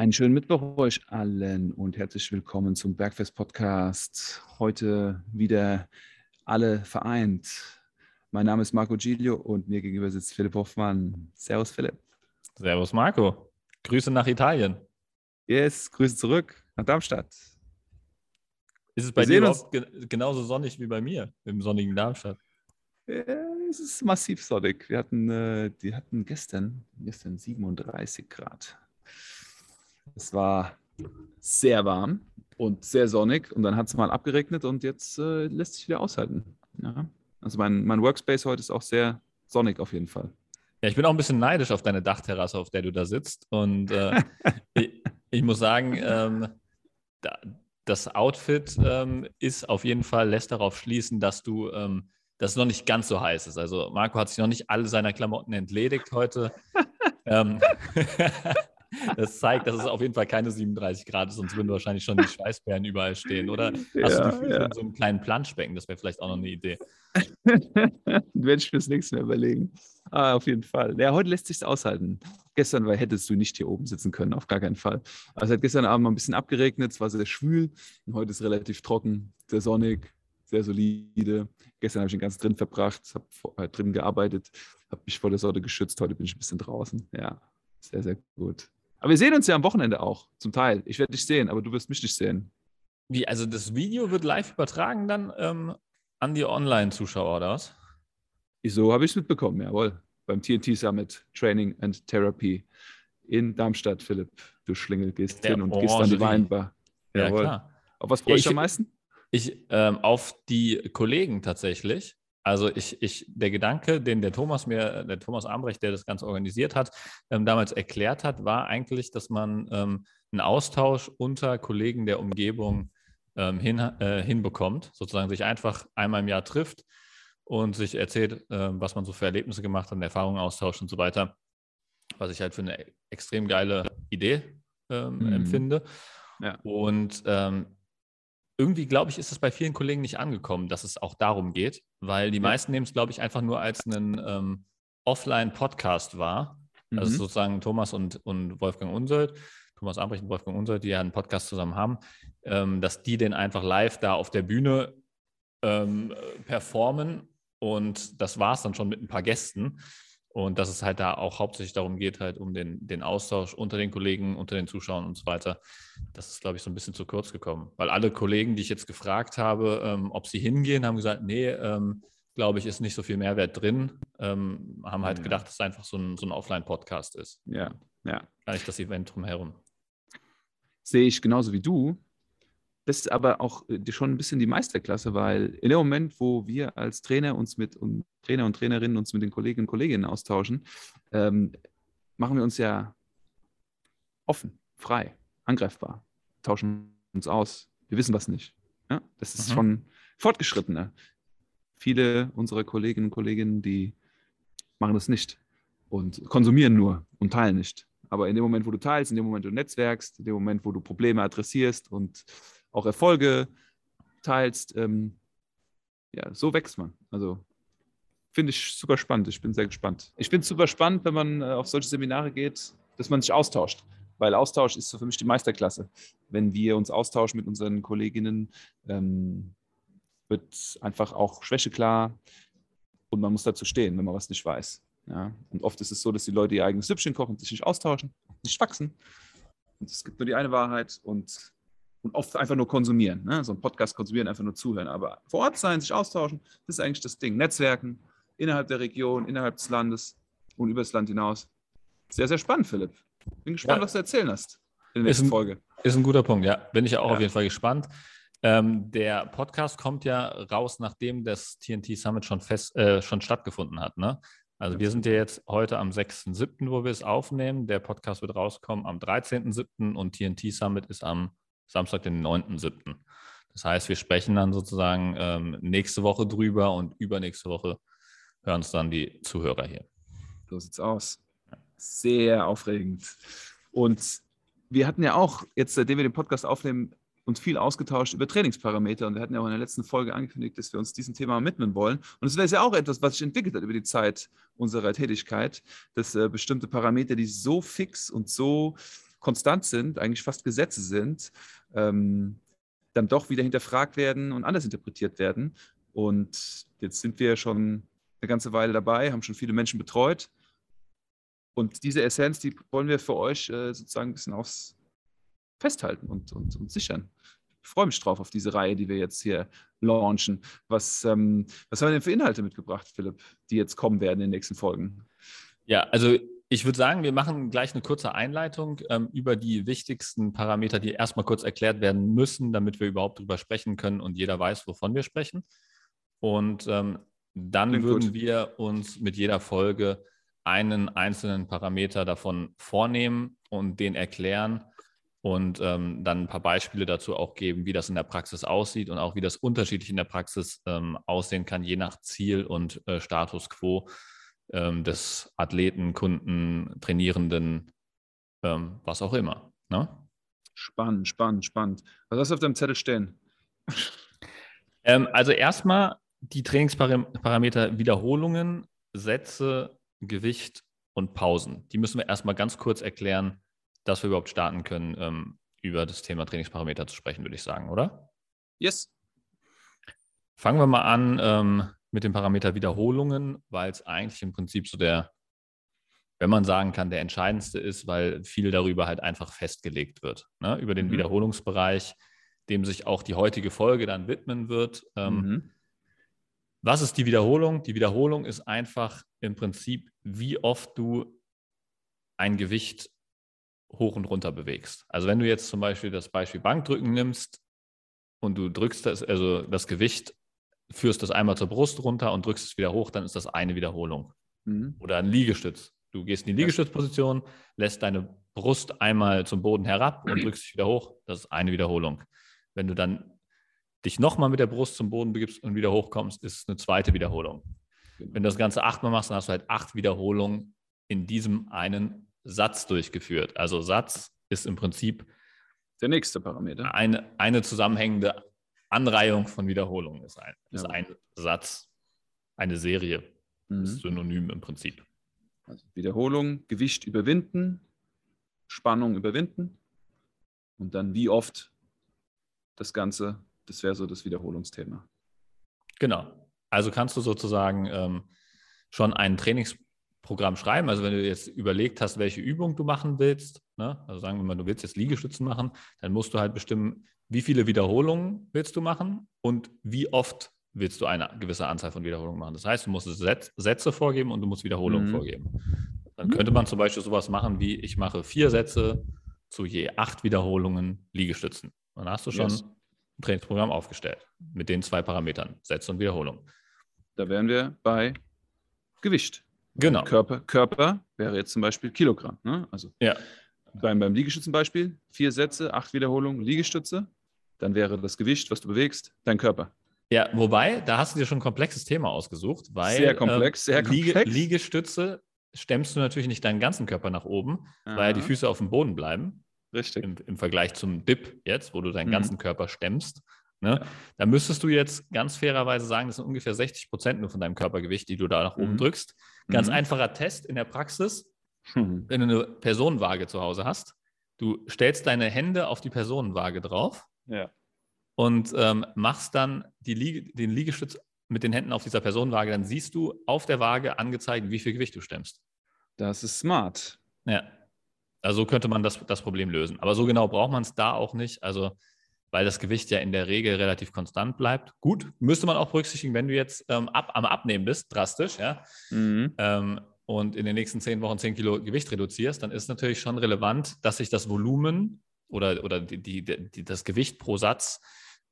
Einen schönen Mittwoch euch allen und herzlich willkommen zum Bergfest Podcast. Heute wieder alle vereint. Mein Name ist Marco Giglio und mir gegenüber sitzt Philipp Hoffmann. Servus Philipp. Servus Marco. Grüße nach Italien. Yes, Grüße zurück nach Darmstadt. Ist es bei dir überhaupt ge genauso sonnig wie bei mir im sonnigen Darmstadt? Ja, es ist massiv sonnig. Wir hatten, äh, die hatten gestern, gestern 37 Grad. Es war sehr warm und sehr sonnig und dann hat es mal abgeregnet und jetzt äh, lässt sich wieder aushalten. Ja. Also mein, mein Workspace heute ist auch sehr sonnig auf jeden Fall. Ja, ich bin auch ein bisschen neidisch auf deine Dachterrasse, auf der du da sitzt. Und äh, ich, ich, muss sagen, ähm, da, das Outfit ähm, ist auf jeden Fall, lässt darauf schließen, dass du, ähm, dass es noch nicht ganz so heiß ist. Also Marco hat sich noch nicht alle seiner Klamotten entledigt heute. Ähm, das zeigt, dass es auf jeden Fall keine 37 Grad ist, sonst würden wahrscheinlich schon die Schweißperlen überall stehen. Oder hast ja, du ja. so einen kleinen Planschbecken? Das wäre vielleicht auch noch eine Idee. Werde ich fürs nächste Mal überlegen. Ah, auf jeden Fall. Ja, heute lässt sich aushalten. Gestern weil hättest du nicht hier oben sitzen können, auf gar keinen Fall. Also es hat gestern Abend mal ein bisschen abgeregnet, es war sehr schwül und heute ist relativ trocken, sehr sonnig, sehr solide. Gestern habe ich den ganzen drin verbracht, habe halt drin gearbeitet, habe mich vor der Sorte geschützt. Heute bin ich ein bisschen draußen. Ja, sehr, sehr gut. Aber wir sehen uns ja am Wochenende auch, zum Teil. Ich werde dich sehen, aber du wirst mich nicht sehen. Wie, also das Video wird live übertragen dann ähm, an die Online-Zuschauer, oder was? So habe ich es mitbekommen, jawohl. Beim TNT Summit Training and Therapy in Darmstadt, Philipp. Du Schlingel, gehst Der hin und gehst an die Weinbar. Jawohl. Ja, klar. Auf was freust du ja, am meisten? Ich, ähm, auf die Kollegen tatsächlich. Also ich, ich, der Gedanke, den der Thomas mir, der Thomas Ambrecht, der das Ganze organisiert hat, ähm, damals erklärt hat, war eigentlich, dass man ähm, einen Austausch unter Kollegen der Umgebung ähm, hin, äh, hinbekommt, sozusagen sich einfach einmal im Jahr trifft und sich erzählt, äh, was man so für Erlebnisse gemacht hat, Erfahrungen austauscht und so weiter, was ich halt für eine extrem geile Idee ähm, mhm. empfinde. Ja. Und ähm, irgendwie, glaube ich, ist es bei vielen Kollegen nicht angekommen, dass es auch darum geht, weil die ja. meisten nehmen es, glaube ich, einfach nur als einen ähm, Offline-Podcast wahr. Also mhm. Also sozusagen Thomas und, und Wolfgang Unsold, Thomas Ambrecht und Wolfgang Unsold, die ja einen Podcast zusammen haben, ähm, dass die den einfach live da auf der Bühne ähm, performen und das war es dann schon mit ein paar Gästen. Und dass es halt da auch hauptsächlich darum geht, halt um den, den Austausch unter den Kollegen, unter den Zuschauern und so weiter. Das ist, glaube ich, so ein bisschen zu kurz gekommen. Weil alle Kollegen, die ich jetzt gefragt habe, ähm, ob sie hingehen, haben gesagt, nee, ähm, glaube ich, ist nicht so viel Mehrwert drin. Ähm, haben halt ja. gedacht, dass es einfach so ein, so ein Offline-Podcast ist. Ja, ja. Gar nicht das Event drumherum. Sehe ich genauso wie du. Das ist aber auch äh, schon ein bisschen die Meisterklasse, weil in dem Moment, wo wir als Trainer uns mit und Trainer und Trainerinnen uns mit den Kolleginnen und Kolleginnen austauschen, ähm, machen wir uns ja offen, frei, angreifbar, tauschen uns aus. Wir wissen was nicht. Ja? Das ist mhm. schon fortgeschrittener. Viele unserer Kolleginnen und Kollegen, die machen das nicht und konsumieren nur und teilen nicht. Aber in dem Moment, wo du teilst, in dem Moment, wo du netzwerkst, in dem Moment, wo du Probleme adressierst und auch Erfolge teilst. Ähm, ja, so wächst man. Also finde ich super spannend. Ich bin sehr gespannt. Ich es super spannend, wenn man äh, auf solche Seminare geht, dass man sich austauscht. Weil Austausch ist so für mich die Meisterklasse. Wenn wir uns austauschen mit unseren Kolleginnen, ähm, wird einfach auch Schwäche klar und man muss dazu stehen, wenn man was nicht weiß. Ja? Und oft ist es so, dass die Leute ihr eigenes Süppchen kochen, sich nicht austauschen, nicht wachsen. Und es gibt nur die eine Wahrheit und und oft einfach nur konsumieren. Ne? So ein Podcast konsumieren, einfach nur zuhören. Aber vor Ort sein, sich austauschen, das ist eigentlich das Ding. Netzwerken innerhalb der Region, innerhalb des Landes und über das Land hinaus. Sehr, sehr spannend, Philipp. Bin gespannt, ja. was du erzählen hast in der nächsten ist ein, Folge. Ist ein guter Punkt, ja. Bin ich ja auch ja. auf jeden Fall gespannt. Ähm, der Podcast kommt ja raus, nachdem das TNT Summit schon, fest, äh, schon stattgefunden hat. Ne? Also wir sind ja jetzt heute am 6.7., wo wir es aufnehmen. Der Podcast wird rauskommen am 13.7. und TNT Summit ist am Samstag, den 9.7. Das heißt, wir sprechen dann sozusagen ähm, nächste Woche drüber und übernächste Woche hören es dann die Zuhörer hier. So sieht's aus. Sehr aufregend. Und wir hatten ja auch, jetzt seitdem wir den Podcast aufnehmen, uns viel ausgetauscht über Trainingsparameter und wir hatten ja auch in der letzten Folge angekündigt, dass wir uns diesem Thema widmen wollen. Und es wäre ja auch etwas, was sich entwickelt hat über die Zeit unserer Tätigkeit, dass äh, bestimmte Parameter, die so fix und so konstant sind, eigentlich fast Gesetze sind, ähm, dann doch wieder hinterfragt werden und anders interpretiert werden. Und jetzt sind wir schon eine ganze Weile dabei, haben schon viele Menschen betreut. Und diese Essenz, die wollen wir für euch äh, sozusagen ein bisschen aufs festhalten und, und, und sichern. Ich freue mich drauf auf diese Reihe, die wir jetzt hier launchen. Was, ähm, was haben wir denn für Inhalte mitgebracht, Philipp, die jetzt kommen werden in den nächsten Folgen? Ja, also ich würde sagen, wir machen gleich eine kurze Einleitung ähm, über die wichtigsten Parameter, die erstmal kurz erklärt werden müssen, damit wir überhaupt darüber sprechen können und jeder weiß, wovon wir sprechen. Und ähm, dann Klingt würden gut. wir uns mit jeder Folge einen einzelnen Parameter davon vornehmen und den erklären und ähm, dann ein paar Beispiele dazu auch geben, wie das in der Praxis aussieht und auch wie das unterschiedlich in der Praxis ähm, aussehen kann, je nach Ziel und äh, Status quo ähm, des Athleten, Kunden, Trainierenden, ähm, was auch immer. Ne? Spannend, spannend, spannend. Was hast du auf deinem Zettel stehen? Ähm, also erstmal die Trainingsparameter Wiederholungen, Sätze, Gewicht und Pausen. Die müssen wir erstmal ganz kurz erklären, dass wir überhaupt starten können, ähm, über das Thema Trainingsparameter zu sprechen, würde ich sagen, oder? Yes. Fangen wir mal an ähm, mit dem Parameter Wiederholungen, weil es eigentlich im Prinzip so der, wenn man sagen kann, der entscheidendste ist, weil viel darüber halt einfach festgelegt wird. Ne? Über den mhm. Wiederholungsbereich, dem sich auch die heutige Folge dann widmen wird. Ähm, mhm. Was ist die Wiederholung? Die Wiederholung ist einfach im Prinzip, wie oft du ein Gewicht hoch und runter bewegst. Also wenn du jetzt zum Beispiel das Beispiel Bankdrücken nimmst und du drückst das, also das Gewicht, führst das einmal zur Brust runter und drückst es wieder hoch, dann ist das eine Wiederholung. Mhm. Oder ein Liegestütz. Du gehst in die Liegestützposition, lässt deine Brust einmal zum Boden herab und drückst dich wieder hoch, das ist eine Wiederholung. Wenn du dann dich nochmal mit der Brust zum Boden begibst und wieder hochkommst, ist es eine zweite Wiederholung. Genau. Wenn du das Ganze achtmal machst, dann hast du halt acht Wiederholungen in diesem einen Satz durchgeführt. Also Satz ist im Prinzip der nächste Parameter. Eine, eine zusammenhängende Anreihung von Wiederholungen ist ein, ist ja. ein Satz, eine Serie. Mhm. Ist synonym im Prinzip. Also Wiederholung, Gewicht überwinden, Spannung überwinden und dann wie oft das Ganze, das wäre so das Wiederholungsthema. Genau. Also kannst du sozusagen ähm, schon einen Trainings Programm schreiben. Also wenn du jetzt überlegt hast, welche Übung du machen willst, ne? also sagen wir mal, du willst jetzt Liegestützen machen, dann musst du halt bestimmen, wie viele Wiederholungen willst du machen und wie oft willst du eine gewisse Anzahl von Wiederholungen machen. Das heißt, du musst Sätze vorgeben und du musst Wiederholungen mhm. vorgeben. Dann könnte man zum Beispiel sowas machen wie, ich mache vier Sätze zu je acht Wiederholungen Liegestützen. Dann hast du schon yes. ein Trainingsprogramm aufgestellt mit den zwei Parametern, Sätze und Wiederholung. Da wären wir bei Gewicht. Genau. Körper, Körper wäre jetzt zum Beispiel Kilogramm. Ne? Also ja. Beim, beim Liegestützenbeispiel, vier Sätze, acht Wiederholungen, Liegestütze. Dann wäre das Gewicht, was du bewegst, dein Körper. Ja, wobei, da hast du dir schon ein komplexes Thema ausgesucht, weil sehr komplex, äh, sehr komplex. Liege, Liegestütze stemmst du natürlich nicht deinen ganzen Körper nach oben, Aha. weil die Füße auf dem Boden bleiben. Richtig. Im, Im, Vergleich zum Dip jetzt, wo du deinen mhm. ganzen Körper stemmst. Ne? Ja. Da müsstest du jetzt ganz fairerweise sagen, das sind ungefähr 60 Prozent nur von deinem Körpergewicht, die du da nach oben mhm. drückst. Ganz mhm. einfacher Test in der Praxis, mhm. wenn du eine Personenwaage zu Hause hast. Du stellst deine Hände auf die Personenwaage drauf ja. und ähm, machst dann Liege, den Liegestütz mit den Händen auf dieser Personenwaage. Dann siehst du auf der Waage angezeigt, wie viel Gewicht du stemmst. Das ist smart. Ja. Also so könnte man das, das Problem lösen. Aber so genau braucht man es da auch nicht. Also weil das Gewicht ja in der Regel relativ konstant bleibt. Gut, müsste man auch berücksichtigen, wenn du jetzt ähm, ab, am Abnehmen bist, drastisch, ja, mhm. ähm, und in den nächsten zehn Wochen zehn Kilo Gewicht reduzierst, dann ist natürlich schon relevant, dass sich das Volumen oder, oder die, die, die das Gewicht pro Satz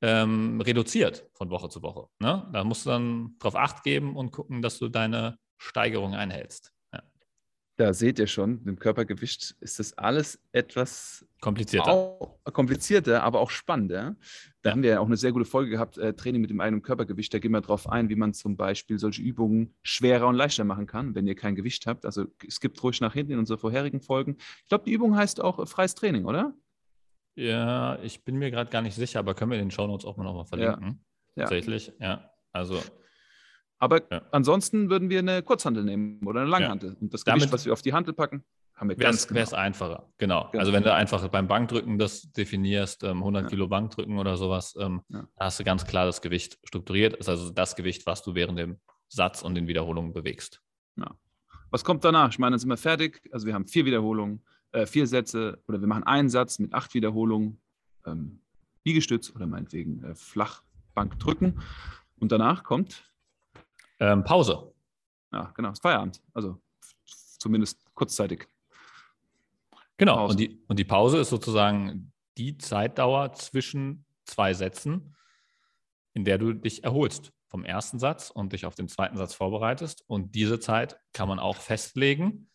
ähm, reduziert von Woche zu Woche. Ne? Da musst du dann darauf Acht geben und gucken, dass du deine Steigerung einhältst. Da seht ihr schon, im Körpergewicht ist das alles etwas komplizierter, komplizierter aber auch spannender. Da ja. haben wir ja auch eine sehr gute Folge gehabt, äh, Training mit dem eigenen Körpergewicht. Da gehen wir darauf ein, wie man zum Beispiel solche Übungen schwerer und leichter machen kann, wenn ihr kein Gewicht habt. Also es gibt ruhig nach hinten in unsere vorherigen Folgen. Ich glaube, die Übung heißt auch äh, freies Training, oder? Ja, ich bin mir gerade gar nicht sicher, aber können wir in den Shownotes auch mal nochmal verlinken. Ja. Tatsächlich, ja. Also aber ja. ansonsten würden wir eine Kurzhantel nehmen oder eine Langhantel. Ja. Und das Gewicht, Damit, was wir auf die Hantel packen, haben wir Wäre ganz es genau. einfacher, genau. Genau. Also wenn du einfach beim Bankdrücken das definierst, ähm, 100 Ja. Kilo Bankdrücken oder sowas, ähm, da hast du ganz klar das Gewicht strukturiert. ist also das Gewicht, was du während dem Satz und den Wiederholungen bewegst. Was kommt danach? Ich meine, dann sind wir fertig. Also wir haben vier Wiederholungen, äh, vier Sätze oder wir machen einen Satz mit acht Wiederholungen, ähm, Liegestütz oder meinetwegen äh, Flachbank drücken. Und danach kommt, Ähm, Pause. ja genau, ist Feierabend. Also zumindest kurzzeitig. Genau. Pause. Und die, und die Pause ist sozusagen die Zeitdauer zwischen zwei Sätzen, in der du dich erholst vom ersten Satz und dich auf den zweiten Satz vorbereitest. Und diese Zeit kann man auch festlegen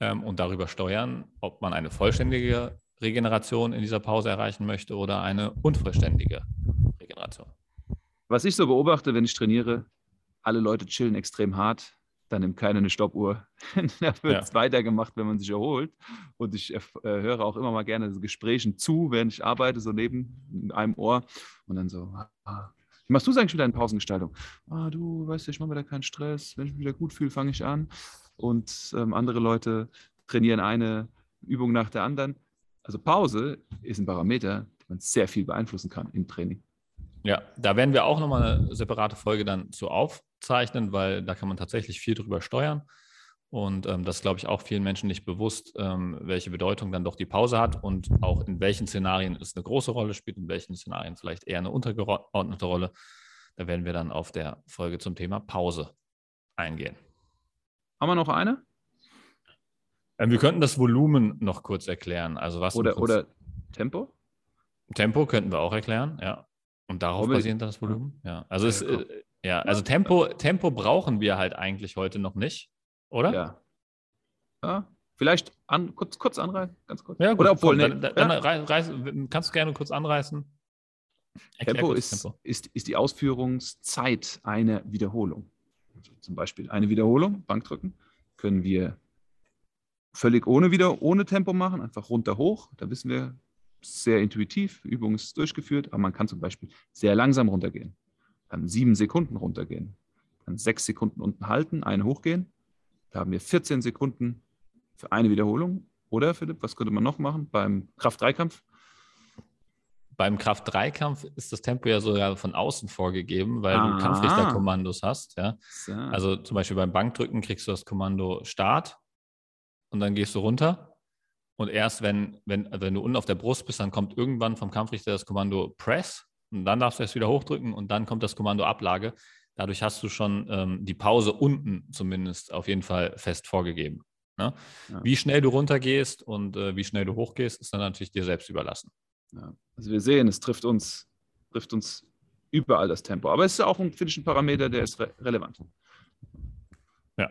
ähm, und darüber steuern, ob man eine vollständige Regeneration in dieser Pause erreichen möchte oder eine unvollständige Regeneration. Was ich so beobachte, wenn ich trainiere, alle Leute chillen extrem hart. Dann nimmt keiner eine Stoppuhr. da wird es weitergemacht, wenn man sich erholt. Und ich äh, höre auch immer mal gerne so Gesprächen zu, während ich arbeite, so neben in einem Ohr. Und dann so, ah, wie machst du es eigentlich mit deiner Pausengestaltung? Ah, du, weißt du, ich mache da keinen Stress. Wenn ich mich wieder gut fühle, fange ich an. Und ähm, andere Leute trainieren eine Übung nach der anderen. Also Pause ist ein Parameter, den man sehr viel beeinflussen kann im Training. Ja, da werden wir auch nochmal eine separate Folge dann zu aufzeichnen, weil da kann man tatsächlich viel drüber steuern. Und ähm, das ist, glaube ich, auch vielen Menschen nicht bewusst, ähm, welche Bedeutung dann doch die Pause hat und auch in welchen Szenarien es eine große Rolle spielt, in welchen Szenarien vielleicht eher eine untergeordnete Rolle. Da werden wir dann auf der Folge zum Thema Pause eingehen. Haben wir noch eine? Ähm, wir könnten das Volumen noch kurz erklären. Also was Oder, oder Tempo? Tempo könnten wir auch erklären, ja. Und darauf basierend das Volumen. Ja, also Ja, es, ja, also Tempo, Tempo brauchen wir halt eigentlich heute noch nicht, oder? Ja. ja. Vielleicht an, kurz, kurz anreißen, ganz kurz. Ja, gut, Oder obwohl, komm, nee, dann, dann ja. rei- reiß, kannst du gerne kurz anreißen. Erklär Tempo, ist, Ist, ist die Ausführungszeit einer Wiederholung. Also zum Beispiel eine Wiederholung, Bankdrücken, können wir völlig ohne wieder ohne Tempo machen, einfach runter hoch. Da wissen wir sehr intuitiv, Übung ist durchgeführt, aber man kann zum Beispiel sehr langsam runtergehen, dann sieben Sekunden runtergehen, dann sechs Sekunden unten halten, eine hochgehen. Da haben wir 14 Sekunden für eine Wiederholung. Oder Philipp, was könnte man noch machen beim Kraft-3-Kampf? Beim Kraft-3-Kampf ist das Tempo ja sogar von außen vorgegeben, weil Ah. du Kampfrichterkommandos hast. Ja? So. Also zum Beispiel beim Bankdrücken kriegst du das Kommando Start und dann gehst du runter. Und erst wenn, wenn, wenn du unten auf der Brust bist, dann kommt irgendwann vom Kampfrichter das Kommando Press und dann darfst du erst wieder hochdrücken und dann kommt das Kommando Ablage. Dadurch hast du schon ähm, die Pause unten zumindest auf jeden Fall fest vorgegeben. Ne? Ja. Wie schnell du runtergehst und äh, wie schnell du hochgehst, ist dann natürlich dir selbst überlassen. Ja. Also wir sehen, es trifft uns, trifft uns überall das Tempo. Aber es ist auch ein, finde ich, ein Parameter, der ist re relevant. Ja.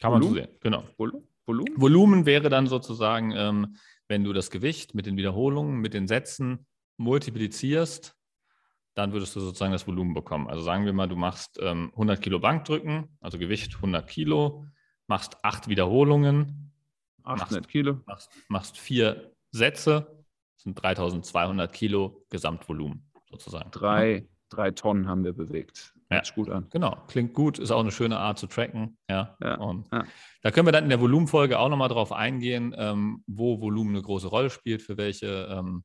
Kann man so Volumen? sehen, genau. Volu- Volumen? Volumen wäre dann sozusagen, ähm, wenn du das Gewicht mit den Wiederholungen, mit den Sätzen multiplizierst, dann würdest du sozusagen das Volumen bekommen. Also sagen wir mal, du machst ähm, 100 Kilo Bankdrücken, also Gewicht 100 Kilo, machst acht Wiederholungen, 800 Kilo. machst, machst vier Sätze, das sind 3200 Kilo Gesamtvolumen sozusagen. Drei, drei Tonnen haben wir bewegt. Ja. Hört gut an. Genau, klingt gut, ist auch eine schöne Art zu tracken. Ja, Ja, und ja. da können wir dann in der Volumenfolge auch nochmal drauf eingehen, ähm, wo Volumen eine große Rolle spielt, für welche ähm,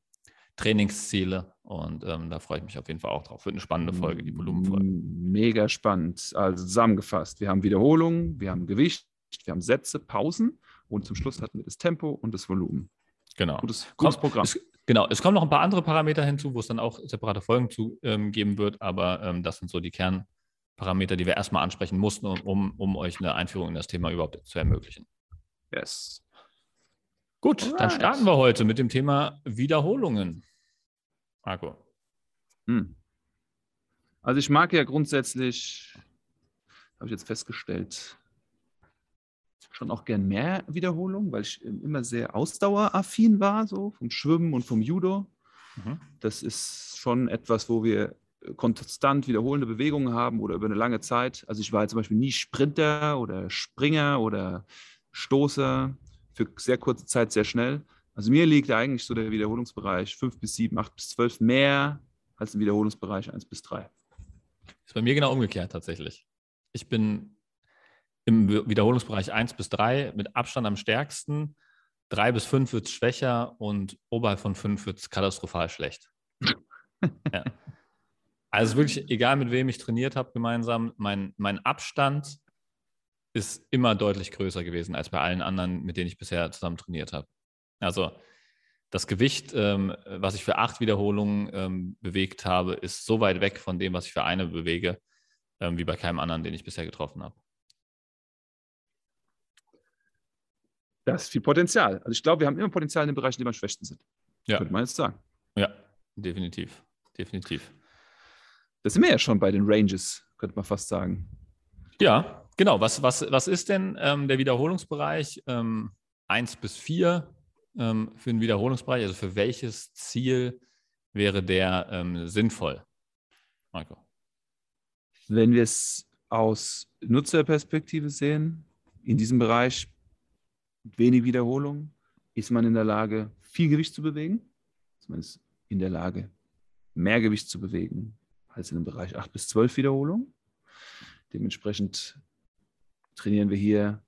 Trainingsziele. Und ähm, da freue ich mich auf jeden Fall auch drauf. Wird eine spannende Folge, die Volumenfolge. Mega spannend. Also zusammengefasst, wir haben Wiederholungen, wir haben Gewicht, wir haben Sätze, Pausen und zum Schluss hatten wir das Tempo und das Volumen. Genau. Gutes, gutes Programm. Es, genau, es kommen noch ein paar andere Parameter hinzu, wo es dann auch separate Folgen zu ähm, geben wird, aber ähm, das sind so die Kernparameter, die wir erstmal ansprechen mussten, um, um, um euch eine Einführung in das Thema überhaupt zu ermöglichen. Yes. Gut, dann Alright. starten wir heute mit dem Thema Wiederholungen. Marco. Hm. Also ich mag ja grundsätzlich, habe ich jetzt festgestellt, schon auch gern mehr Wiederholungen, weil ich immer sehr ausdaueraffin war, so vom Schwimmen und vom Judo. Mhm. Das ist schon etwas, wo wir konstant wiederholende Bewegungen haben oder über eine lange Zeit. Also ich war zum Beispiel nie Sprinter oder Springer oder Stoßer für sehr kurze Zeit sehr schnell. Also mir liegt eigentlich so der Wiederholungsbereich 5 bis 7, 8 bis 12 mehr als im Wiederholungsbereich 1 bis 3. Ist bei mir genau umgekehrt tatsächlich. Ich bin im Wiederholungsbereich 1 bis 3 mit Abstand am stärksten. 3 bis 5 wird es schwächer und oberhalb von 5 wird es katastrophal schlecht. ja. Also wirklich, egal mit wem ich trainiert habe gemeinsam, mein, mein Abstand ist immer deutlich größer gewesen als bei allen anderen, mit denen ich bisher zusammen trainiert habe. Also das Gewicht, ähm, was ich für acht Wiederholungen ähm, bewegt habe, ist so weit weg von dem, was ich für eine bewege, ähm, wie bei keinem anderen, den ich bisher getroffen habe. Das ist viel Potenzial. Also ich glaube, wir haben immer Potenzial in den Bereichen, die wir am schwächsten sind. Ja. Könnte man jetzt sagen. Ja, definitiv. Definitiv. Das sind wir ja schon bei den Ranges, könnte man fast sagen. Ja, genau. Was, was, was ist denn ähm, der Wiederholungsbereich? Ähm, 1 bis 4 ähm, für den Wiederholungsbereich? Also für welches Ziel wäre der ähm, sinnvoll? Marco. Wenn wir es aus Nutzerperspektive sehen, in diesem Bereich wenig Wiederholung, ist man in der Lage, viel Gewicht zu bewegen. Man ist in der Lage, mehr Gewicht zu bewegen als in dem Bereich 8 bis 12 Wiederholungen. Dementsprechend trainieren wir hier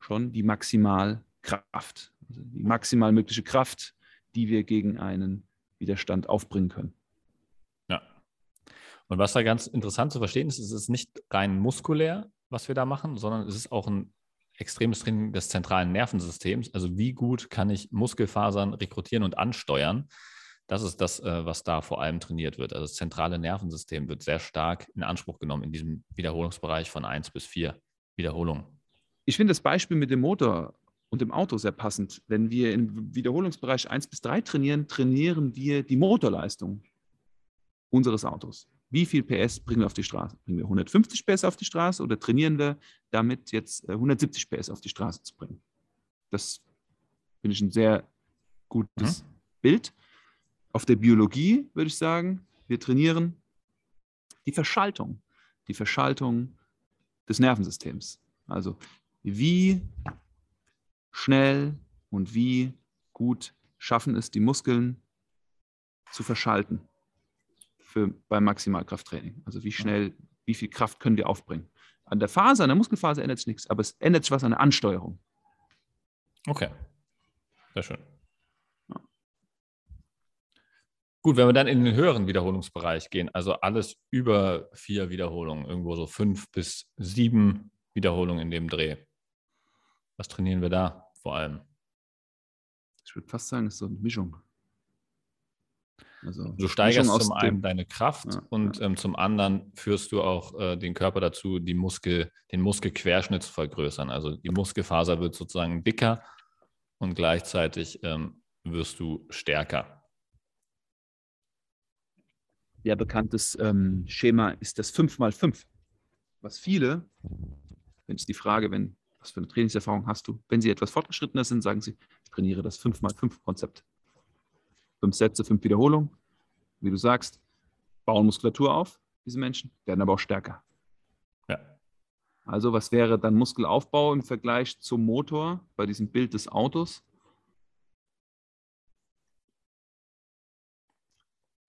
schon die Maximalkraft, also die maximal mögliche Kraft, die wir gegen einen Widerstand aufbringen können. Ja. Und was da ganz interessant zu verstehen ist, ist es ist nicht rein muskulär, was wir da machen, sondern es ist auch ein extremes Training des zentralen Nervensystems. Also wie gut kann ich Muskelfasern rekrutieren und ansteuern? Das ist das, äh, was da vor allem trainiert wird. Also das zentrale Nervensystem wird sehr stark in Anspruch genommen in diesem Wiederholungsbereich von 1 bis 4 Wiederholungen. Ich finde das Beispiel mit dem Motor und dem Auto sehr passend. Wenn wir im Wiederholungsbereich 1 bis 3 trainieren, trainieren wir die Motorleistung unseres Autos. Wie viel PS bringen wir auf die Straße? Bringen wir 150 PS auf die Straße oder trainieren wir damit jetzt 170 äh, PS auf die Straße zu bringen? Das finde ich ein sehr gutes mhm. Bild. Auf der Biologie würde ich sagen, wir trainieren die Verschaltung, die Verschaltung des Nervensystems. Also wie schnell und wie gut schaffen es die Muskeln zu verschalten für, beim Maximalkrafttraining. Also wie schnell, wie viel Kraft können wir aufbringen. An der Phase, an der Muskelphase ändert sich nichts, aber es ändert sich was an der Ansteuerung. Okay, sehr schön. Ja. Gut, wenn wir dann in den höheren Wiederholungsbereich gehen, also alles über vier Wiederholungen, irgendwo so fünf bis sieben Wiederholungen in dem Dreh. Was trainieren wir da vor allem? Ich würde fast sagen, es ist so eine Mischung. Also du steigerst zum einen deine Kraft ja, und ja. Ähm, zum anderen führst du auch äh, den Körper dazu, die Muskel, den Muskelquerschnitt zu vergrößern. Also die Muskelfaser wird sozusagen dicker und gleichzeitig ähm, wirst du stärker. Ja, bekanntes ähm, Schema ist das 5x5. Was viele, wenn es die Frage, wenn, was für eine Trainingserfahrung hast du, wenn sie etwas fortgeschrittener sind, sagen sie, ich trainiere das 5x5-Konzept fünf Sätze, fünf Wiederholungen. Wie du sagst, bauen Muskulatur auf, diese Menschen, werden aber auch stärker. Ja. Also, was wäre dann Muskelaufbau im Vergleich zum Motor bei diesem Bild des Autos?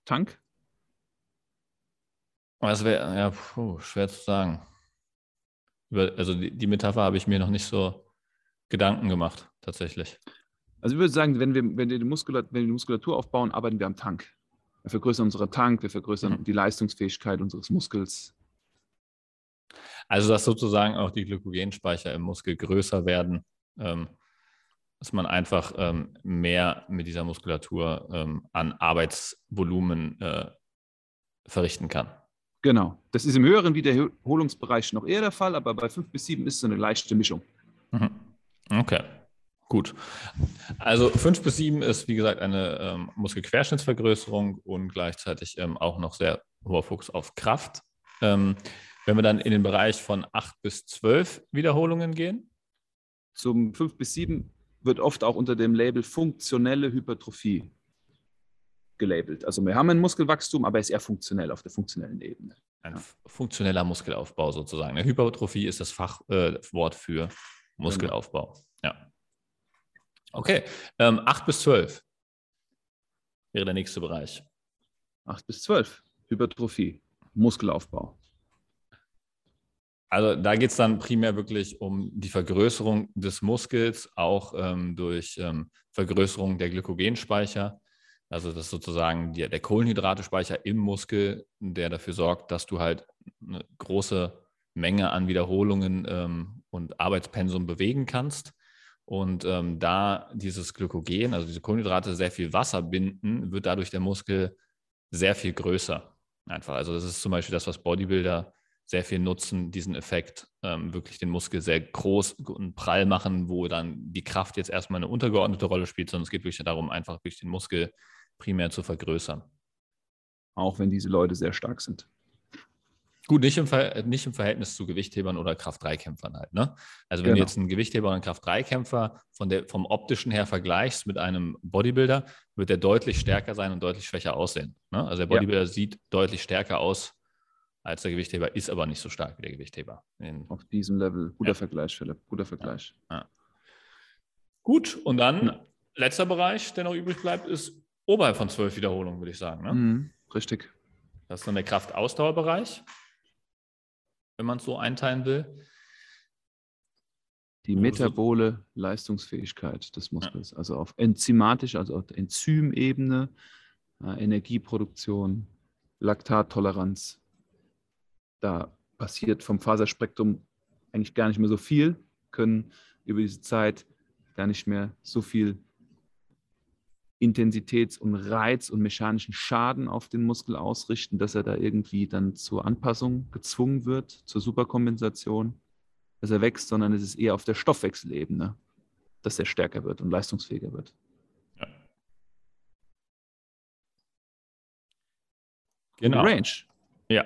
Tank? Das wäre, ja, puh, schwer zu sagen. also die, die Metapher habe ich mir noch nicht so Gedanken gemacht, tatsächlich. Also ich würde sagen, wenn wir, wenn wir, die, Muskulatur, wenn wir die Muskulatur aufbauen, arbeiten wir am Tank. Wir vergrößern unseren Tank, wir vergrößern mhm. die Leistungsfähigkeit unseres Muskels. Also dass sozusagen auch die Glykogenspeicher im Muskel größer werden, ähm, dass man einfach ähm, mehr mit dieser Muskulatur ähm, an Arbeitsvolumen äh, verrichten kann. Genau. Das ist im höheren Wiederholungsbereich noch eher der Fall, aber bei 5 bis 7 ist es eine leichte Mischung. Mhm. Okay. Gut. Also 5 bis 7 ist, wie gesagt, eine ähm, Muskelquerschnittsvergrößerung und gleichzeitig ähm, auch noch sehr hoher Fokus auf Kraft. Ähm, wenn wir dann in den Bereich von 8 bis 12 Wiederholungen gehen? Zum 5 bis 7 wird oft auch unter dem Label funktionelle Hypertrophie gelabelt. Also wir haben ein Muskelwachstum, aber er ist eher funktionell auf der funktionellen Ebene. Ein ja. funktioneller Muskelaufbau sozusagen. Eine Hypertrophie ist das Fachwort äh, für Muskelaufbau. Ja. Okay, ähm, 8 bis 12 wäre der nächste Bereich. 8 bis 12, Hypertrophie, Muskelaufbau. Also da geht es dann primär wirklich um die Vergrößerung des Muskels, auch ähm, durch ähm, Vergrößerung der Glykogenspeicher. Also das ist sozusagen die, der Kohlenhydratespeicher im Muskel, der dafür sorgt, dass du halt eine große Menge an Wiederholungen ähm, und Arbeitspensum bewegen kannst. Und ähm, da dieses Glykogen, also diese Kohlenhydrate, sehr viel Wasser binden, wird dadurch der Muskel sehr viel größer. Einfach. Also das ist zum Beispiel das, was Bodybuilder sehr viel nutzen, diesen Effekt, ähm, wirklich den Muskel sehr groß und prall machen, wo dann die Kraft jetzt erstmal eine untergeordnete Rolle spielt, sondern es geht wirklich darum, einfach durch den Muskel primär zu vergrößern. Auch wenn diese Leute sehr stark sind. Gut, nicht im, Ver nicht im Verhältnis zu Gewichthebern oder Kraft-3-Kämpfern halt. Ne? Also wenn genau. du jetzt einen Gewichtheber oder einen Kraft-3-Kämpfer von der, vom optischen her vergleichst mit einem Bodybuilder, wird der deutlich stärker sein und deutlich schwächer aussehen. Ne? Also der Bodybuilder ja. sieht deutlich stärker aus als der Gewichtheber, ist aber nicht so stark wie der Gewichtheber. In Auf diesem Level. Guter ja. Vergleich, Philipp. Guter Vergleich. Ja. Gut, und dann letzter Bereich, der noch übrig bleibt, ist oberhalb von zwölf Wiederholungen, würde ich sagen. Ne? Mhm, richtig. Das ist dann der Kraftausdauerbereich wenn man es so einteilen will. Die metabole Leistungsfähigkeit des Muskels, ja. also auf enzymatisch, also auf Enzymebene, äh, Energieproduktion, Laktattoleranz. Da passiert vom Faserspektrum eigentlich gar nicht mehr so viel, können über diese Zeit gar nicht mehr so viel Intensitäts- und Reiz- und mechanischen Schaden auf den Muskel ausrichten, dass er da irgendwie dann zur Anpassung gezwungen wird, zur Superkompensation, dass er wächst, sondern es ist eher auf der Stoffwechselebene, dass er stärker wird und leistungsfähiger wird. Ja. Genau. Range. Ja.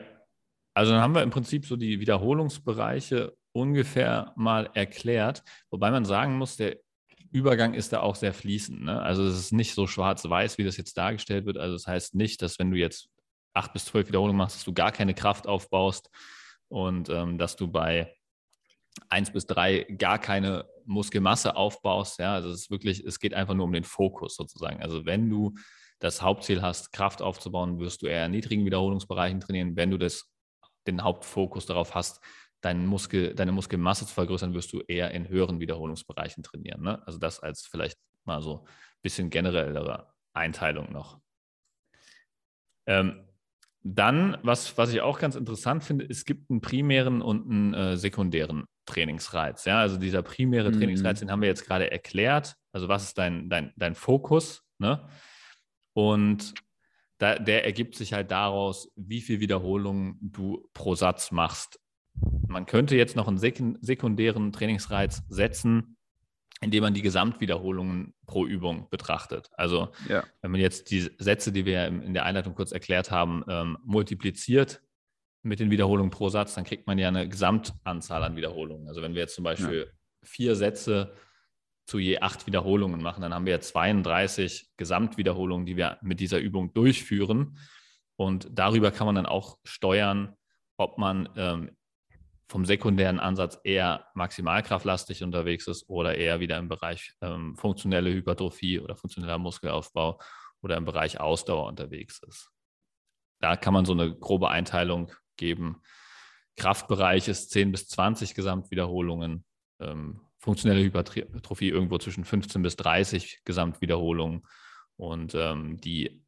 Also dann haben wir im Prinzip so die Wiederholungsbereiche ungefähr mal erklärt, wobei man sagen muss, der Übergang ist da auch sehr fließend. Ne? Also es ist nicht so schwarz-weiß, wie das jetzt dargestellt wird. Also das heißt nicht, dass wenn du jetzt acht bis zwölf Wiederholungen machst, dass du gar keine Kraft aufbaust und ähm, dass du bei eins bis drei gar keine Muskelmasse aufbaust. Ja, also es ist wirklich, es geht einfach nur um den Fokus sozusagen. Also wenn du das Hauptziel hast, Kraft aufzubauen, wirst du eher in niedrigen Wiederholungsbereichen trainieren. Wenn du das, den Hauptfokus darauf hast, deinen Muskel, deine Muskelmasse zu vergrößern, wirst du eher in höheren Wiederholungsbereichen trainieren. Ne? Also das als vielleicht mal so ein bisschen generellere Einteilung noch. Ähm, dann, was, was ich auch ganz interessant finde, es gibt einen primären und einen äh, sekundären Trainingsreiz. Ja? Also dieser primäre mhm. Trainingsreiz, den haben wir jetzt gerade erklärt. Also was ist dein, dein, dein Fokus? Ne? Und da, der ergibt sich halt daraus, wie viele Wiederholungen du pro Satz machst man könnte jetzt noch einen sekundären Trainingsreiz setzen, indem man die Gesamtwiederholungen pro Übung betrachtet. Also ja. wenn man jetzt die Sätze, die wir in der Einleitung kurz erklärt haben, ähm, multipliziert mit den Wiederholungen pro Satz, dann kriegt man ja eine Gesamtanzahl an Wiederholungen. Also wenn wir jetzt zum Beispiel ja. vier Sätze zu je acht Wiederholungen machen, dann haben wir 32 Gesamtwiederholungen, die wir mit dieser Übung durchführen. Und darüber kann man dann auch steuern, ob man ähm, vom sekundären Ansatz eher maximalkraftlastig unterwegs ist oder eher wieder im Bereich ähm, funktionelle Hypertrophie oder funktioneller Muskelaufbau oder im Bereich Ausdauer unterwegs ist. Da kann man so eine grobe Einteilung geben. Kraftbereich ist 10 bis 20 Gesamtwiederholungen, ähm, funktionelle Hypertrophie irgendwo zwischen 15 bis 30 Gesamtwiederholungen und ähm, die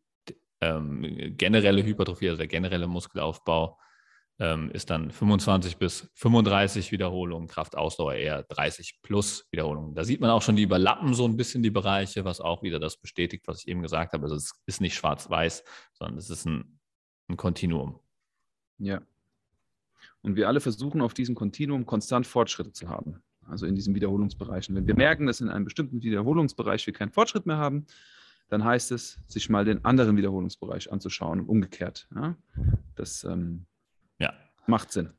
ähm, generelle Hypertrophie, also der generelle Muskelaufbau, ähm, ist dann 25 bis 35 Wiederholungen, Kraftausdauer eher 30 plus Wiederholungen. Da sieht man auch schon, die überlappen so ein bisschen die Bereiche, was auch wieder das bestätigt, was ich eben gesagt habe. Also es ist nicht schwarz-weiß, sondern es ist ein, ein Kontinuum. Ja. Und wir alle versuchen auf diesem Kontinuum konstant Fortschritte zu haben. Also in diesen Wiederholungsbereichen. Wenn wir merken, dass in einem bestimmten Wiederholungsbereich wir keinen Fortschritt mehr haben, dann heißt es, sich mal den anderen Wiederholungsbereich anzuschauen und umgekehrt. Ja? Das ähm. Macht Sinn.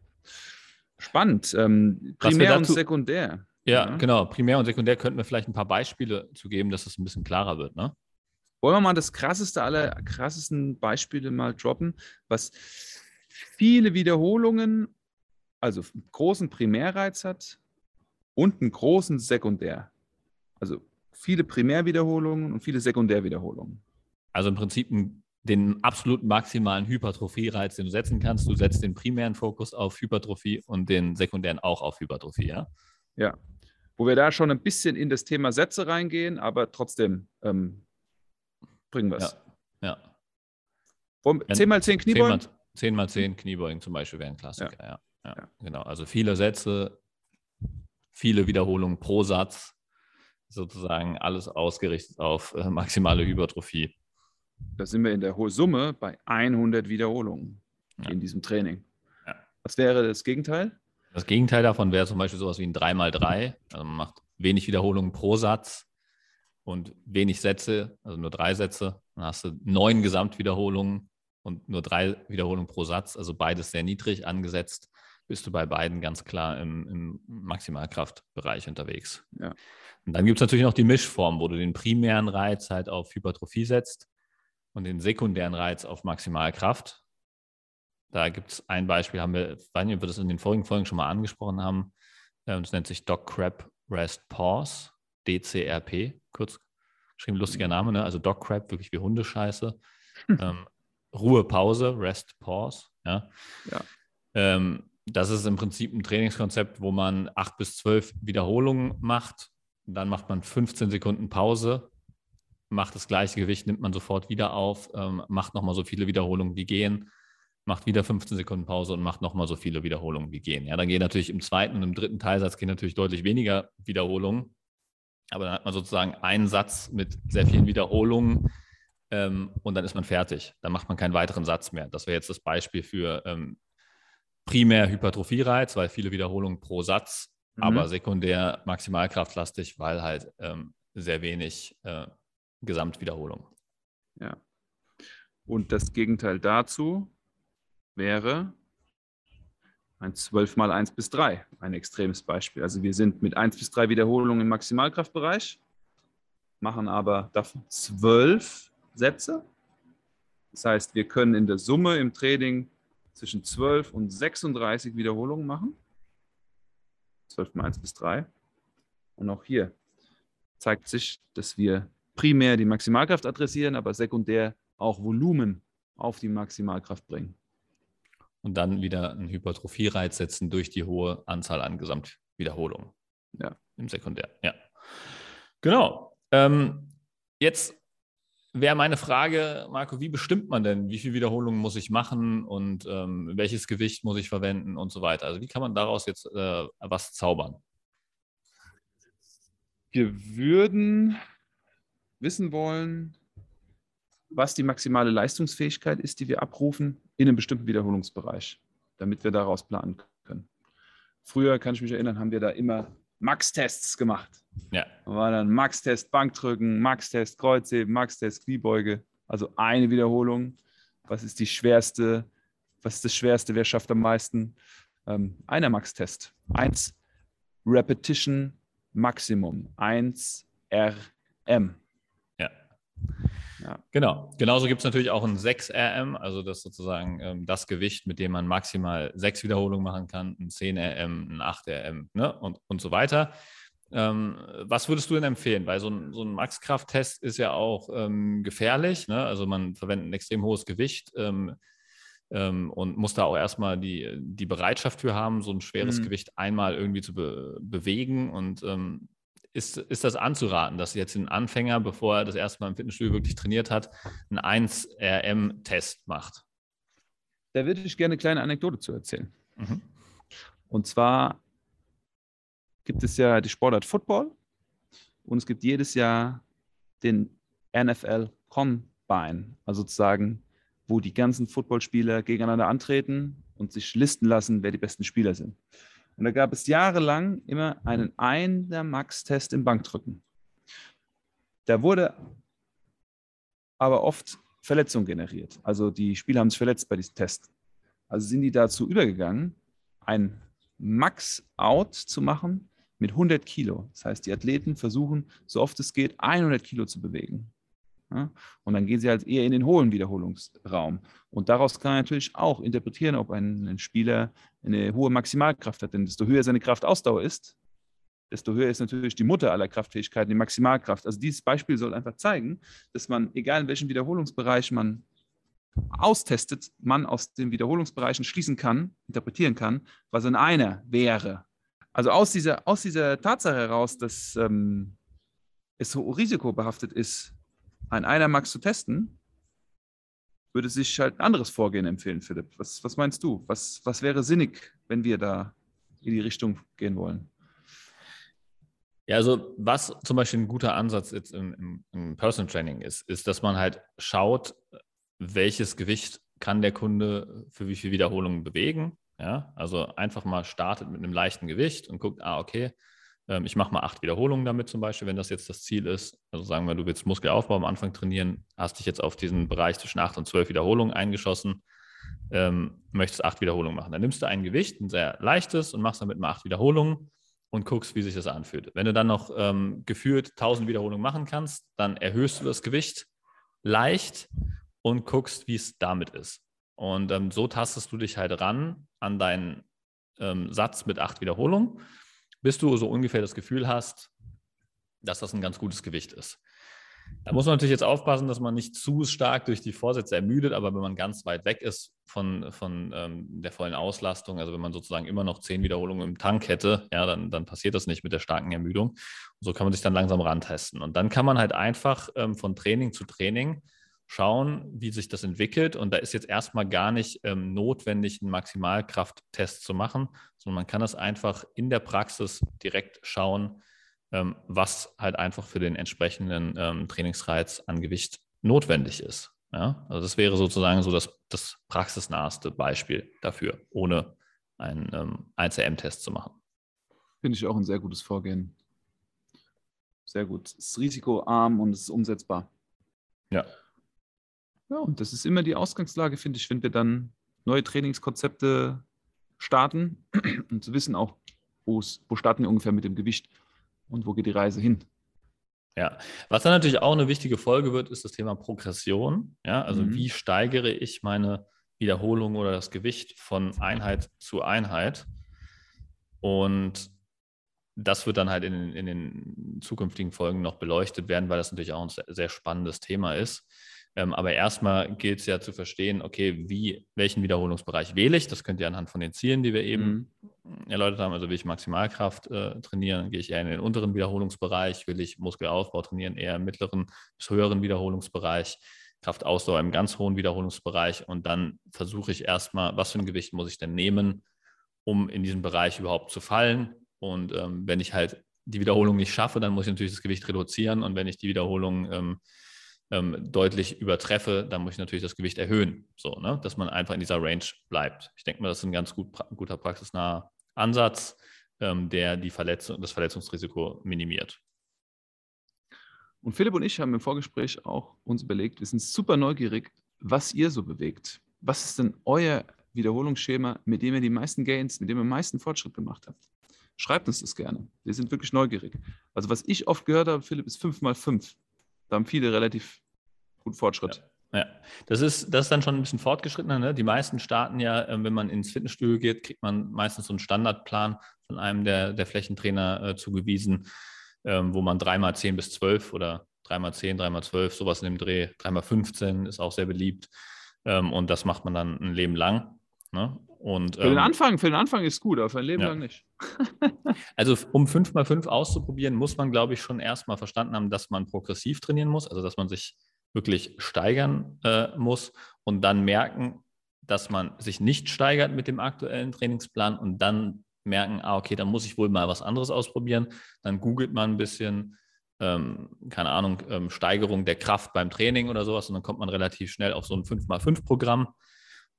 Spannend. Ähm, primär dazu, und sekundär. Ja, ja, genau. Primär und sekundär könnten wir vielleicht ein paar Beispiele zu geben, dass es ein bisschen klarer wird. Ne? Wollen wir mal das krasseste aller krassesten Beispiele mal droppen, was viele Wiederholungen, also einen großen Primärreiz hat und einen großen Sekundär. Also viele Primärwiederholungen und viele Sekundärwiederholungen. Also im Prinzip ein den absolut maximalen Hypertrophie-Reiz, den du setzen kannst. Du setzt den primären Fokus auf Hypertrophie und den sekundären auch auf Hypertrophie, ja? Ja. Wo wir da schon ein bisschen in das Thema Sätze reingehen, aber trotzdem ähm, bringen wir es. Ja. ja. 10 mal 10 Kniebeugen? 10 mal 10 Kniebeugen zum Beispiel wäre ein Klassiker, ja. ja. ja. Genau, also viele Sätze, viele Wiederholungen pro Satz, sozusagen alles ausgerichtet auf äh, maximale Hypertrophie. Da sind wir in der Summe bei 100 Wiederholungen ja. in diesem Training. Ja. Was wäre das Gegenteil? Das Gegenteil davon wäre zum Beispiel sowas wie ein 3x3. Also man macht wenig Wiederholungen pro Satz und wenig Sätze, also nur drei Sätze. Dann hast du neun Gesamtwiederholungen und nur drei Wiederholungen pro Satz, also beides sehr niedrig angesetzt, bist du bei beiden ganz klar im, im Maximalkraftbereich unterwegs. Ja. Und dann gibt es natürlich noch die Mischform, wo du den primären Reiz halt auf Hypertrophie setzt und den sekundären Reiz auf Maximalkraft. Da gibt es ein Beispiel, haben wir, weiß nicht, ob wir das in den vorigen Folgen schon mal angesprochen haben. Ähm, das nennt sich Doc Crab Rest Pause, DCRP, kurz geschrieben, lustiger. Name, ne? also Doc Crab, wirklich wie Hundescheiße. ähm, Ruhepause, Rest Pause. Ja. ja. Ähm, das ist im Prinzip ein Trainingskonzept, wo man acht bis zwölf Wiederholungen macht. Dann macht man 15 Sekunden Pause, macht das gleiche Gewicht, nimmt man sofort wieder auf, ähm, macht nochmal so viele Wiederholungen wie gehen, macht wieder 15 Sekunden Pause und macht nochmal so viele Wiederholungen wie gehen. Ja, dann gehen natürlich im zweiten und im dritten Teilsatz gehen natürlich deutlich weniger Wiederholungen. Aber dann hat man sozusagen einen Satz mit sehr vielen Wiederholungen ähm, und dann ist man fertig. Dann macht man keinen weiteren Satz mehr. Das wäre jetzt das Beispiel für ähm, primär Hypertrophie-Reiz, weil viele Wiederholungen pro Satz, mhm. aber sekundär maximalkraftlastig, weil halt ähm, sehr wenig äh, Gesamtwiederholung. Ja. Und das Gegenteil dazu wäre ein 12 mal 1 bis 3, ein extremes Beispiel. Also wir sind mit 1 bis 3 Wiederholungen im Maximalkraftbereich, machen aber davon 12 Sätze. Das heißt, wir können in der Summe im Training zwischen 12 und 36 Wiederholungen machen. 12 mal 1 bis 3. Und auch hier zeigt sich, dass wir primär die Maximalkraft adressieren, aber sekundär auch Volumen auf die Maximalkraft bringen. Und dann wieder einen Hypertrophie-Reiz setzen durch die hohe Anzahl an Gesamtwiederholungen. Ja. Im Sekundär, ja. Genau. Ähm, jetzt wäre meine Frage, Marco, wie bestimmt man denn, wie viele Wiederholungen muss ich machen und ähm, welches Gewicht muss ich verwenden und so weiter? Also wie kann man daraus jetzt äh, was zaubern? Wir würden wissen wollen, was die maximale Leistungsfähigkeit ist, die wir abrufen in einem bestimmten Wiederholungsbereich, damit wir daraus planen können. Früher, kann ich mich erinnern, haben wir da immer Max-Tests gemacht. Ja. Da war dann Max-Test Bankdrücken, Max-Test Kreuzheben, Max-Test Kniebeuge. Also eine Wiederholung. Was ist die schwerste? Was ist das Schwerste? Wer schafft am meisten? Ähm, einer Max-Test. Eins Repetition Maximum. Eins RM. Ja. Genau. Genauso gibt es natürlich auch ein 6RM, also das sozusagen ähm, das Gewicht, mit dem man maximal sechs Wiederholungen machen kann, ein 10RM, ein 8RM ne? und, und so weiter. Ähm, was würdest du denn empfehlen? Weil so ein, so ein Max-Kraft-Test ist ja auch ähm, gefährlich. Ne? Also man verwendet ein extrem hohes Gewicht ähm, ähm, und muss da auch erstmal die, die Bereitschaft für haben, so ein schweres mhm. Gewicht einmal irgendwie zu be bewegen. Und ähm, ist, ist das anzuraten, dass jetzt ein Anfänger, bevor er das erste Mal im Fitnessstudio wirklich trainiert hat, einen 1RM-Test macht? Da würde ich gerne eine kleine Anekdote zu erzählen. Mhm. Und zwar gibt es ja die Sportart Football und es gibt jedes Jahr den NFL Combine, also sozusagen, wo die ganzen Footballspieler gegeneinander antreten und sich listen lassen, wer die besten Spieler sind. Und da gab es jahrelang immer einen Einer Max-Test im Bankdrücken. Da wurde aber oft Verletzung generiert. Also die Spieler haben sich verletzt bei diesem Test. Also sind die dazu übergegangen, ein Max-Out zu machen mit 100 Kilo. Das heißt, die Athleten versuchen, so oft es geht, 100 Kilo zu bewegen. Ja? Und dann gehen sie halt eher in den hohen Wiederholungsraum. Und daraus kann man natürlich auch interpretieren, ob ein, ein Spieler eine hohe Maximalkraft hat. Denn desto höher seine Kraftausdauer ist, desto höher ist natürlich die Mutter aller Kraftfähigkeiten, die Maximalkraft. Also dieses Beispiel soll einfach zeigen, dass man, egal in welchem Wiederholungsbereich man austestet, man aus den Wiederholungsbereichen schließen kann, interpretieren kann, was in einer wäre. Also aus dieser, aus dieser Tatsache heraus, dass ähm, es so risikobehaftet ist, ein einer Max zu testen, würde sich halt ein anderes Vorgehen empfehlen, Philipp. Was, was meinst du? Was, was wäre sinnig, wenn wir da in die Richtung gehen wollen? Ja, also was zum Beispiel ein guter Ansatz jetzt im, im, im Personal Training ist, ist, dass man halt schaut, welches Gewicht kann der Kunde für wie viele Wiederholungen bewegen. Ja, also einfach mal startet mit einem leichten Gewicht und guckt, ah, okay, ähm, ich mache mal acht Wiederholungen damit zum Beispiel, wenn das jetzt das Ziel ist. Also sagen wir, du willst Muskelaufbau am Anfang trainieren, hast dich jetzt auf diesen Bereich zwischen acht und zwölf Wiederholungen eingeschossen, ähm, möchtest acht Wiederholungen machen. Dann nimmst du ein Gewicht, ein sehr leichtes und machst damit mal acht Wiederholungen und guckst, wie sich das anfühlt. Wenn du dann noch ähm, gefühlt 1000 Wiederholungen machen kannst, dann erhöhst du das Gewicht leicht und guckst, wie es damit ist. Und ähm, so tastest du dich halt ran an deinen ähm, Satz mit acht Wiederholungen, bis du so ungefähr das Gefühl hast, dass das ein ganz gutes Gewicht ist. Da muss man natürlich jetzt aufpassen, dass man nicht zu stark durch die Vorsätze ermüdet, aber wenn man ganz weit weg ist von, von ähm, der vollen Auslastung, also wenn man sozusagen immer noch zehn Wiederholungen im Tank hätte, ja, dann, dann passiert das nicht mit der starken Ermüdung. Und so kann man sich dann langsam rantesten. Und dann kann man halt einfach ähm, von Training zu Training schauen, wie sich das entwickelt. Und da ist jetzt erstmal gar nicht ähm, notwendig, einen Maximalkrafttest zu machen, sondern man kann das einfach in der Praxis direkt schauen, ähm, was halt einfach für den entsprechenden ähm, Trainingsreiz an Gewicht notwendig ist. Ja? Also das wäre sozusagen so das, das praxisnaheste Beispiel dafür, ohne einen ähm, 1RM-Test zu machen. Finde ich auch ein sehr gutes Vorgehen. Sehr gut. Es ist risikoarm und es ist umsetzbar. Ja. Ja, und das ist immer die Ausgangslage, finde ich, wenn wir dann neue Trainingskonzepte starten und zu wissen auch, wo starten wir ungefähr mit dem Gewicht und wo geht die Reise hin. Ja, was dann natürlich auch eine wichtige Folge wird, ist das Thema Progression. Ja, also mhm. wie steigere ich meine Wiederholung oder das Gewicht von Einheit zu Einheit? Und das wird dann halt in, in den zukünftigen Folgen noch beleuchtet werden, weil das natürlich auch ein sehr spannendes Thema ist. Ähm, aber erstmal gilt es ja zu verstehen, okay, wie, welchen Wiederholungsbereich wähle ich? Das könnt ihr anhand von den Zielen, die wir eben mhm. erläutert haben. Also will ich Maximalkraft äh, trainieren, gehe ich eher in den unteren Wiederholungsbereich, will ich Muskelaufbau trainieren, eher im mittleren bis höheren Wiederholungsbereich. Kraftausdauer im ganz hohen Wiederholungsbereich und dann versuche ich erstmal, was für ein Gewicht muss ich denn nehmen, um in diesem Bereich überhaupt zu fallen. Und ähm, wenn ich halt die Wiederholung nicht schaffe, dann muss ich natürlich das Gewicht reduzieren. Und wenn ich die Wiederholung ähm, ähm, deutlich übertreffe, dann muss ich natürlich das Gewicht erhöhen, so, ne? dass man einfach in dieser Range bleibt. Ich denke mal, das ist ein ganz gut, guter praxisnaher Ansatz, ähm, der die Verletzung, das Verletzungsrisiko minimiert. Und Philipp und ich haben im Vorgespräch auch uns überlegt, wir sind super neugierig, was ihr so bewegt. Was ist denn euer Wiederholungsschema, mit dem ihr die meisten Gains, mit dem ihr meisten Fortschritt gemacht habt? Schreibt uns das gerne. Wir sind wirklich neugierig. Also was ich oft gehört habe, Philipp, ist 5x5. Da haben viele relativ gut Fortschritt. Ja. ja. das ist, das ist dann schon ein bisschen fortgeschrittener. Ne? Die meisten starten ja, ähm, wenn man ins Fitnessstudio geht, kriegt man meistens so einen Standardplan von einem der, der Flächentrainer äh, zugewiesen, ähm, wo man dreimal 10 bis 12 oder dreimal 10, dreimal 12, sowas in dem Dreh, dreimal 15 ist auch sehr beliebt. Ähm, und das macht man dann ein Leben lang. Ne? Und, für, den ähm, Anfang, für den Anfang ist gut, aber für ein Leben ja. lang nicht. also um 5x5 auszuprobieren, muss man, glaube ich, schon erstmal verstanden haben, dass man progressiv trainieren muss, also dass man sich wirklich steigern äh, muss und dann merken, dass man sich nicht steigert mit dem aktuellen Trainingsplan und dann merken, ah, okay, dann muss ich wohl mal was anderes ausprobieren. Dann googelt man ein bisschen, ähm, keine Ahnung, ähm, Steigerung der Kraft beim Training oder sowas und dann kommt man relativ schnell auf so ein 5x5-Programm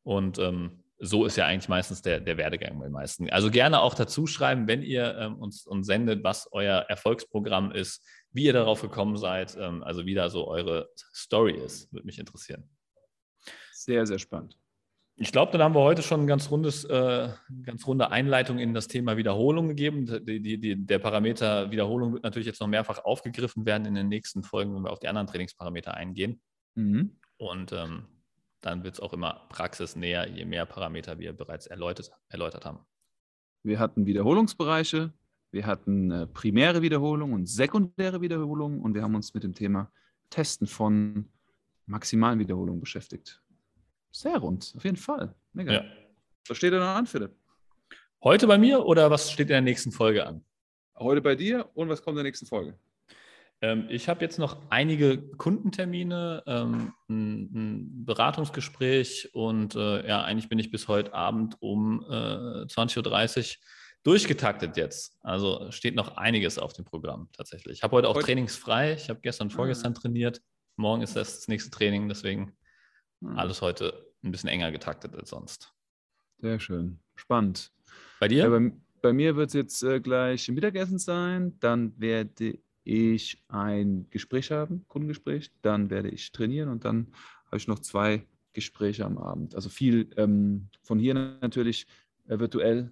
und ähm, so ist ja eigentlich meistens der, der Werdegang bei den meisten. Also gerne auch dazu schreiben, wenn ihr ähm, uns, uns sendet, was euer Erfolgsprogramm ist, wie ihr darauf gekommen seid, ähm, also wie da so eure Story ist, würde mich interessieren. Sehr, sehr spannend. Ich glaube, dann haben wir heute schon eine ganz, rundes, äh, ganz runde Einleitung in das Thema Wiederholung gegeben. Die, die, die, der Parameter Wiederholung wird natürlich jetzt noch mehrfach aufgegriffen werden in den nächsten Folgen, wenn wir auf die anderen Trainingsparameter eingehen. Mhm. Und ähm, dann wird es auch immer praxisnäher, je mehr Parameter wir bereits erläutert, erläutert haben. Wir hatten Wiederholungsbereiche, wir hatten äh, primäre Wiederholung und sekundäre Wiederholung und wir haben uns mit dem Thema Testen von maximalen Wiederholungen beschäftigt. Sehr rund, auf jeden Fall. Mega. Ja. Was steht da noch an, Philipp? Heute bei mir oder was steht in der nächsten Folge an? Heute bei dir und was kommt in der nächsten Folge? Ähm, ich habe jetzt noch einige Kundentermine, ähm, ein, ein, Beratungsgespräch und äh, ja, eigentlich bin ich bis heute Abend um äh, 20.30 Uhr durchgetaktet jetzt. Also steht noch einiges auf dem Programm tatsächlich. Ich habe heute auch heute? trainingsfrei. Ich habe gestern, vorgestern ah. trainiert. Morgen ist das, nächste Training, deswegen hm. alles heute ein bisschen enger getaktet als sonst. Sehr schön. Spannend. Bei dir? Ja, bei, bei, mir wird es jetzt äh, gleich Mittagessen sein. Dann werde ich ein Gespräch haben, Kundengespräch. Dann werde ich trainieren und dann habe ich noch zwei Gespräche am Abend. Also viel ähm, von hier natürlich äh, virtuell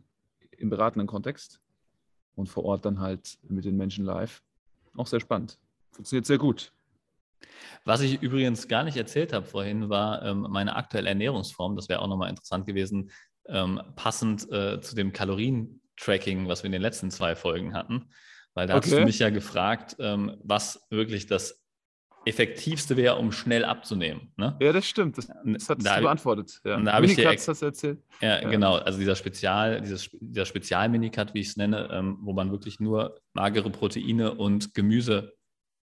im beratenden Kontext und vor Ort dann halt mit den Menschen live. Auch sehr spannend. Funktioniert sehr gut. Was ich übrigens gar nicht erzählt habe vorhin, war ähm, meine aktuelle Ernährungsform. Das wäre auch nochmal interessant gewesen, ähm, passend äh, zu dem Kalorien-Tracking, was wir in den letzten zwei Folgen hatten. Weil da okay. hast du mich ja gefragt, ähm, was wirklich das effektivste wäre, um schnell abzunehmen. Ne? Ja, das stimmt. Das, das hat da beantwortet. Ja. Da ich dir, hast du erzählt. Ja, ja, genau. Also dieser Spezial, dieses, dieser Spezial-Minicut, wie ich es nenne, ähm, wo man wirklich nur magere Proteine und Gemüse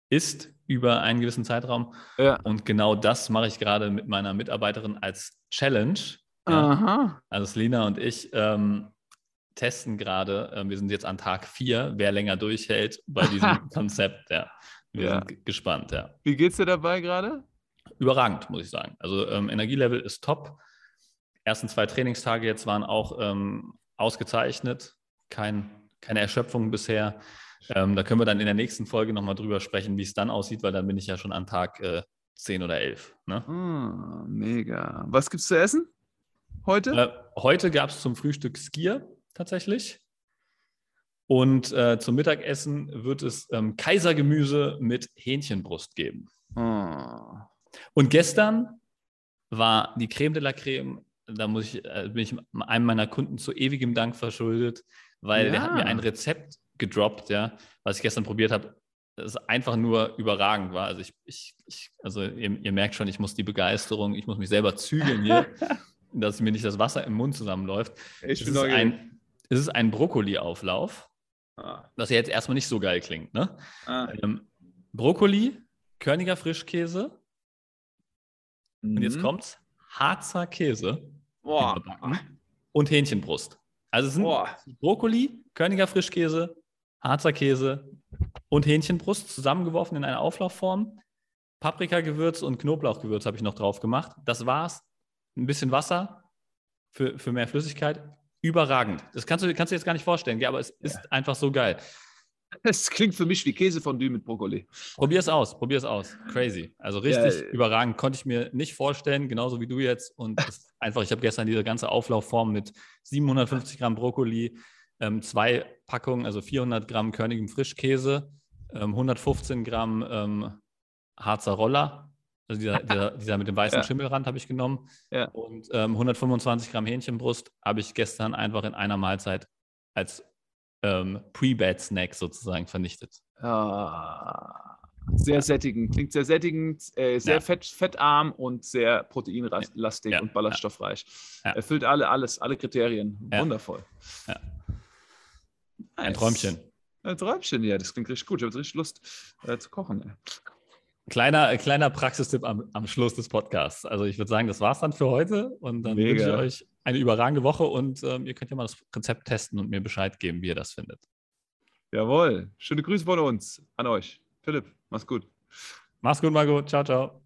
isst über einen gewissen Zeitraum. Ja. Und genau das mache ich gerade mit meiner Mitarbeiterin als Challenge. Ja. Also Selina und ich ähm, testen gerade, äh, wir sind jetzt an Tag vier, wer länger durchhält bei diesem Konzept. Ja. Wir ja. sind gespannt, ja. Wie geht's dir dabei gerade? Überragend, muss ich sagen. Also ähm, Energielevel ist top. Ersten zwei Trainingstage jetzt waren auch ähm, ausgezeichnet. Kein, keine Erschöpfung bisher. Ähm, da können wir dann in der nächsten Folge nochmal drüber sprechen, wie es dann aussieht, weil dann bin ich ja schon an Tag äh, 10 oder 11. Ne? Oh, mega. Was gibt's zu essen heute? Äh, heute gab es zum Frühstück Skier tatsächlich. Und äh, zum Mittagessen wird es ähm, Kaisergemüse mit Hähnchenbrust geben. Oh. Und gestern war die Creme de la Creme, da muss ich, äh, bin ich einem meiner Kunden zu ewigem Dank verschuldet, weil ja. der hat mir ein Rezept gedroppt, ja, was ich gestern probiert habe, das einfach nur überragend war. Also ich, ich, ich also ihr, ihr, merkt schon, ich muss die Begeisterung, ich muss mich selber zügeln hier, dass mir nicht das Wasser im Mund zusammenläuft. Ich es, ist ein, es ist ein Brokkoli-Auflauf Ah. Was ja jetzt erstmal nicht so geil klingt. Ne? Ah. Ähm, Brokkoli, Körniger Frischkäse. Mhm. Und jetzt mhm. kommt's: Harzer Käse. Und Hähnchenbrust. Also es sind Boah. Brokkoli, Körniger Frischkäse, Harzer Käse und Hähnchenbrust zusammengeworfen in einer Auflaufform. Paprikagewürz und Knoblauchgewürz habe ich noch drauf gemacht. Das war's. Ein bisschen Wasser für, für mehr Flüssigkeit überragend. Das kannst du, kannst du jetzt gar nicht vorstellen, ja, aber es ist ja. einfach so geil. Es klingt für mich wie Käsefondue mit Brokkoli. Probier es aus, probier es aus. Crazy. Also richtig ja, überragend. Konnte ich mir nicht vorstellen, genauso wie du jetzt. Und einfach, ich habe gestern diese ganze Auflaufform mit 750 Gramm Brokkoli, ähm, zwei Packungen, also 400 Gramm körnigem Frischkäse, ähm, 115 Gramm ähm, Harzer Roller, also dieser, dieser, dieser mit dem weißen ja. Schimmelrand habe ich genommen. Ja. Und ähm, 125 Gramm Hähnchenbrust habe ich gestern einfach in einer Mahlzeit als ähm, Pre-Bed-Snack sozusagen vernichtet. Ah, sehr sättigend. Klingt sehr sättigend, äh, sehr ja. fett, fettarm und sehr proteinlastig und ballaststoffreich. Erfüllt alle, alles, alle Kriterien. Wundervoll. Nice. Ein Träumchen. Ein Träumchen, ja, das klingt richtig gut. Ich habe richtig Lust äh, zu kochen. Kleiner, kleiner Praxistipp am, am Schluss des Podcasts. Also ich würde sagen, das war es dann für heute und dann Mega. wünsche ich euch eine überragende Woche und ähm, ihr könnt ja mal das Rezept testen und mir Bescheid geben, wie ihr das findet. Jawohl. Schöne Grüße von uns an euch. Philipp, mach's gut. Mach's gut, Margot. Ciao, ciao.